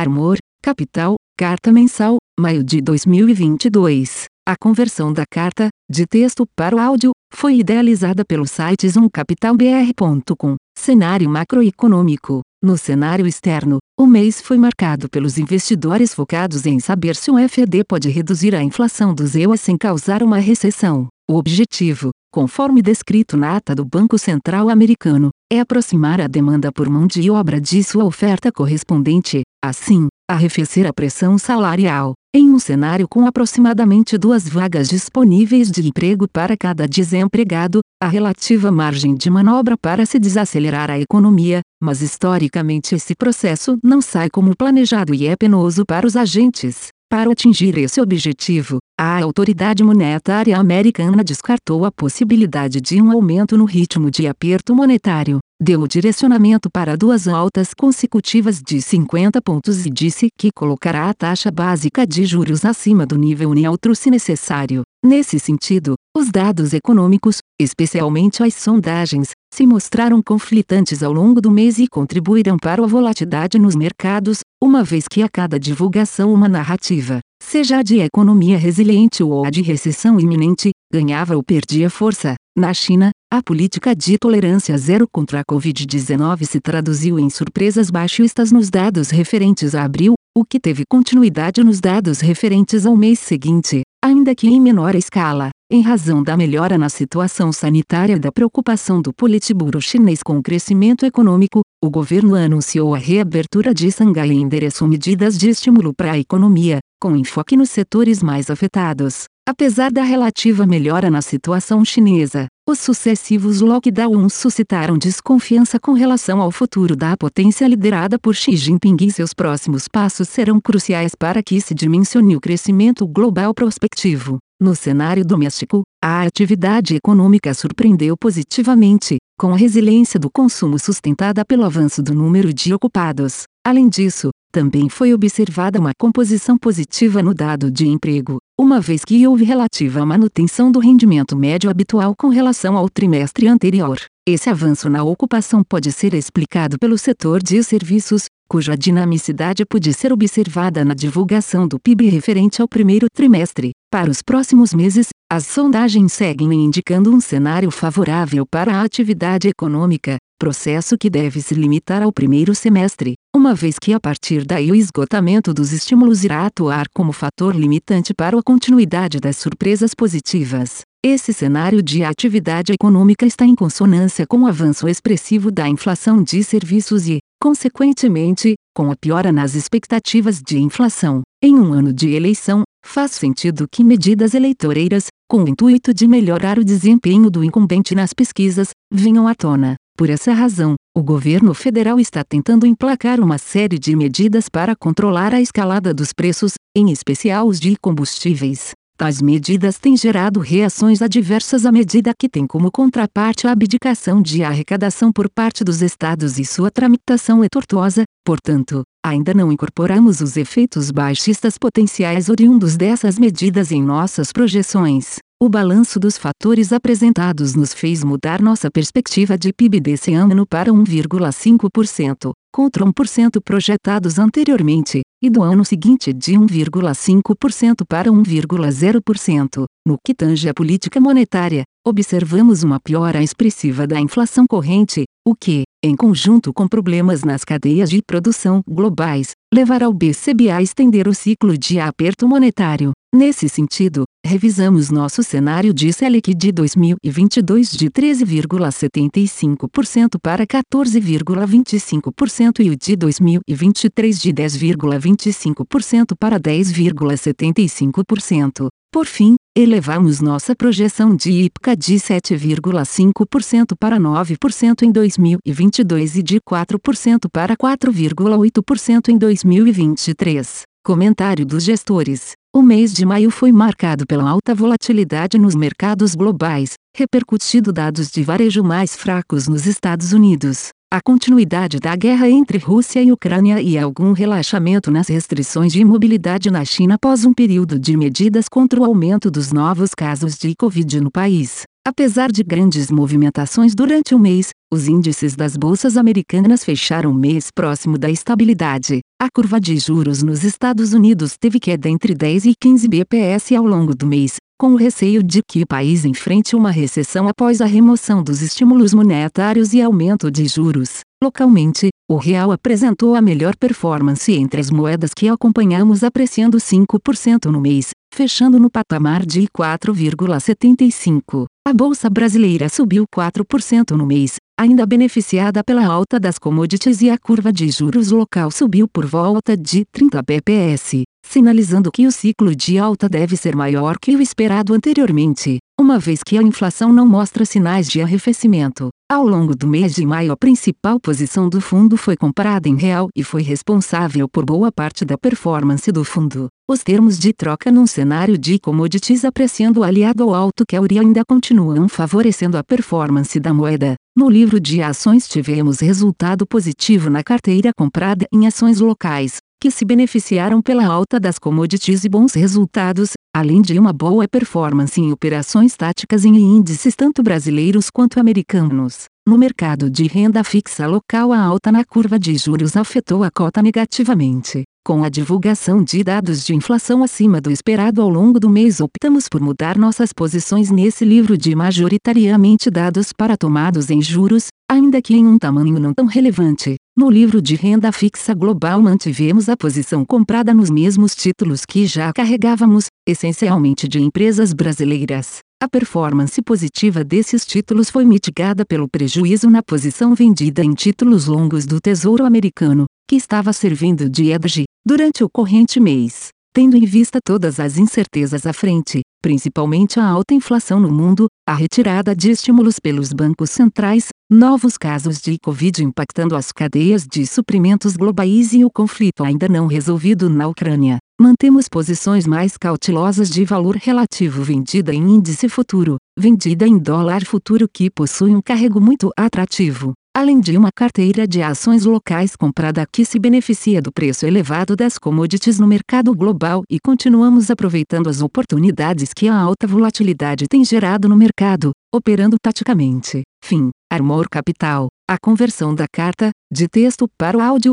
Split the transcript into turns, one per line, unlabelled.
Armor, Capital, Carta Mensal, maio de 2022. A conversão da carta, de texto para o áudio, foi idealizada pelo site zoomcapitalbr.com. Cenário macroeconômico. No cenário externo, o mês foi marcado pelos investidores focados em saber se o FED pode reduzir a inflação do EUA sem causar uma recessão. O objetivo, conforme descrito na ata do Banco Central Americano, é aproximar a demanda por mão de obra de sua oferta correspondente, assim, arrefecer a pressão salarial. Em um cenário com aproximadamente duas vagas disponíveis de emprego para cada desempregado, a relativa margem de manobra para se desacelerar a economia, mas historicamente esse processo não sai como planejado e é penoso para os agentes. Para atingir esse objetivo, a autoridade monetária americana descartou a possibilidade de um aumento no ritmo de aperto monetário, deu o direcionamento para duas altas consecutivas de 50 pontos e disse que colocará a taxa básica de juros acima do nível neutro se necessário. Nesse sentido, os dados econômicos, especialmente as sondagens, se mostraram conflitantes ao longo do mês e contribuíram para a volatilidade nos mercados, uma vez que a cada divulgação uma narrativa, seja a de economia resiliente ou a de recessão iminente, ganhava ou perdia força. Na China, a política de tolerância zero contra a Covid-19 se traduziu em surpresas baixistas nos dados referentes a abril, o que teve continuidade nos dados referentes ao mês seguinte, ainda que em menor escala, em razão da melhora na situação sanitária e da preocupação do Politburo chinês com o crescimento econômico, o governo anunciou a reabertura de Xangai e endereçou medidas de estímulo para a economia, com enfoque nos setores mais afetados. Apesar da relativa melhora na situação chinesa, os sucessivos lockdowns suscitaram desconfiança com relação ao futuro da potência liderada por Xi Jinping e seus próximos passos serão cruciais para que se dimensione o crescimento global prospectivo. No cenário doméstico, a atividade econômica surpreendeu positivamente, com a resiliência do consumo sustentada pelo avanço do número de ocupados. Além disso, também foi observada uma composição positiva no dado de emprego, uma vez que houve relativa manutenção do rendimento médio habitual com relação ao trimestre anterior. Esse avanço na ocupação pode ser explicado pelo setor de serviços, cuja dinamicidade pode ser observada na divulgação do PIB referente ao primeiro trimestre. Para os próximos meses, as sondagens seguem indicando um cenário favorável para a atividade econômica, processo que deve se limitar ao primeiro semestre, uma vez que a partir daí o esgotamento dos estímulos irá atuar como fator limitante para a continuidade das surpresas positivas. Esse cenário de atividade econômica está em consonância com o avanço expressivo da inflação de serviços e, consequentemente, com a piora nas expectativas de inflação. Em um ano de eleição, faz sentido que medidas eleitoreiras, com o intuito de melhorar o desempenho do incumbente nas pesquisas, venham à tona. Por essa razão, o governo federal está tentando emplacar uma série de medidas para controlar a escalada dos preços, em especial os de combustíveis. Tais medidas têm gerado reações adversas à medida que tem como contraparte a abdicação de arrecadação por parte dos estados e sua tramitação é tortuosa, portanto, ainda não incorporamos os efeitos baixistas potenciais oriundos dessas medidas em nossas projeções. O balanço dos fatores apresentados nos fez mudar nossa perspectiva de PIB desse ano para 1,5%, contra 1% projetados anteriormente, e do ano seguinte de 1,5% para 1,0%. No que tange à política monetária, observamos uma piora expressiva da inflação corrente, o que, em conjunto com problemas nas cadeias de produção globais, levará o BCB a estender o ciclo de aperto monetário. Nesse sentido, revisamos nosso cenário de Selic de 2022 de 13,75% para 14,25% e o de 2023 de 10,25% para 10,75%. Por fim, elevamos nossa projeção de IPCA de 7,5% para 9% em 2022 e de 4% para 4,8% em 2023. Comentário dos gestores. O mês de maio foi marcado pela alta volatilidade nos mercados globais, repercutindo dados de varejo mais fracos nos Estados Unidos, a continuidade da guerra entre Rússia e Ucrânia e algum relaxamento nas restrições de mobilidade na China após um período de medidas contra o aumento dos novos casos de Covid no país. Apesar de grandes movimentações durante o mês, os índices das bolsas americanas fecharam o mês próximo da estabilidade. A curva de juros nos Estados Unidos teve queda entre 10 e 15 bps ao longo do mês, com o receio de que o país enfrente uma recessão após a remoção dos estímulos monetários e aumento de juros. Localmente, o real apresentou a melhor performance entre as moedas que acompanhamos, apreciando 5% no mês, fechando no patamar de 4,75. A bolsa brasileira subiu 4% no mês, ainda beneficiada pela alta das commodities e a curva de juros local subiu por volta de 30 bps, sinalizando que o ciclo de alta deve ser maior que o esperado anteriormente, uma vez que a inflação não mostra sinais de arrefecimento. Ao longo do mês de maio, a principal posição do fundo foi comprada em real e foi responsável por boa parte da performance do fundo. Os termos de troca num cenário de commodities apreciando aliado ao alto Kelly ainda continuam favorecendo a performance da moeda. No livro de ações tivemos resultado positivo na carteira comprada em ações locais, que se beneficiaram pela alta das commodities e bons resultados, além de uma boa performance em operações táticas em índices tanto brasileiros quanto americanos. No mercado de renda fixa local, a alta na curva de juros afetou a cota negativamente. Com a divulgação de dados de inflação acima do esperado ao longo do mês, optamos por mudar nossas posições nesse livro de majoritariamente dados para tomados em juros, ainda que em um tamanho não tão relevante. No livro de renda fixa global mantivemos a posição comprada nos mesmos títulos que já carregávamos, essencialmente de empresas brasileiras. A performance positiva desses títulos foi mitigada pelo prejuízo na posição vendida em títulos longos do Tesouro Americano, que estava servindo de hedge, durante o corrente mês. Tendo em vista todas as incertezas à frente, principalmente a alta inflação no mundo, a retirada de estímulos pelos bancos centrais, novos casos de Covid impactando as cadeias de suprimentos globais e o conflito ainda não resolvido na Ucrânia, mantemos posições mais cautelosas de valor relativo vendida em índice futuro, vendida em dólar futuro que possui um carrego muito atrativo além de uma carteira de ações locais comprada que se beneficia do preço elevado das commodities no mercado global e continuamos aproveitando as oportunidades que a alta volatilidade tem gerado no mercado, operando taticamente. Fim. Armor Capital. A conversão da carta, de texto para o áudio,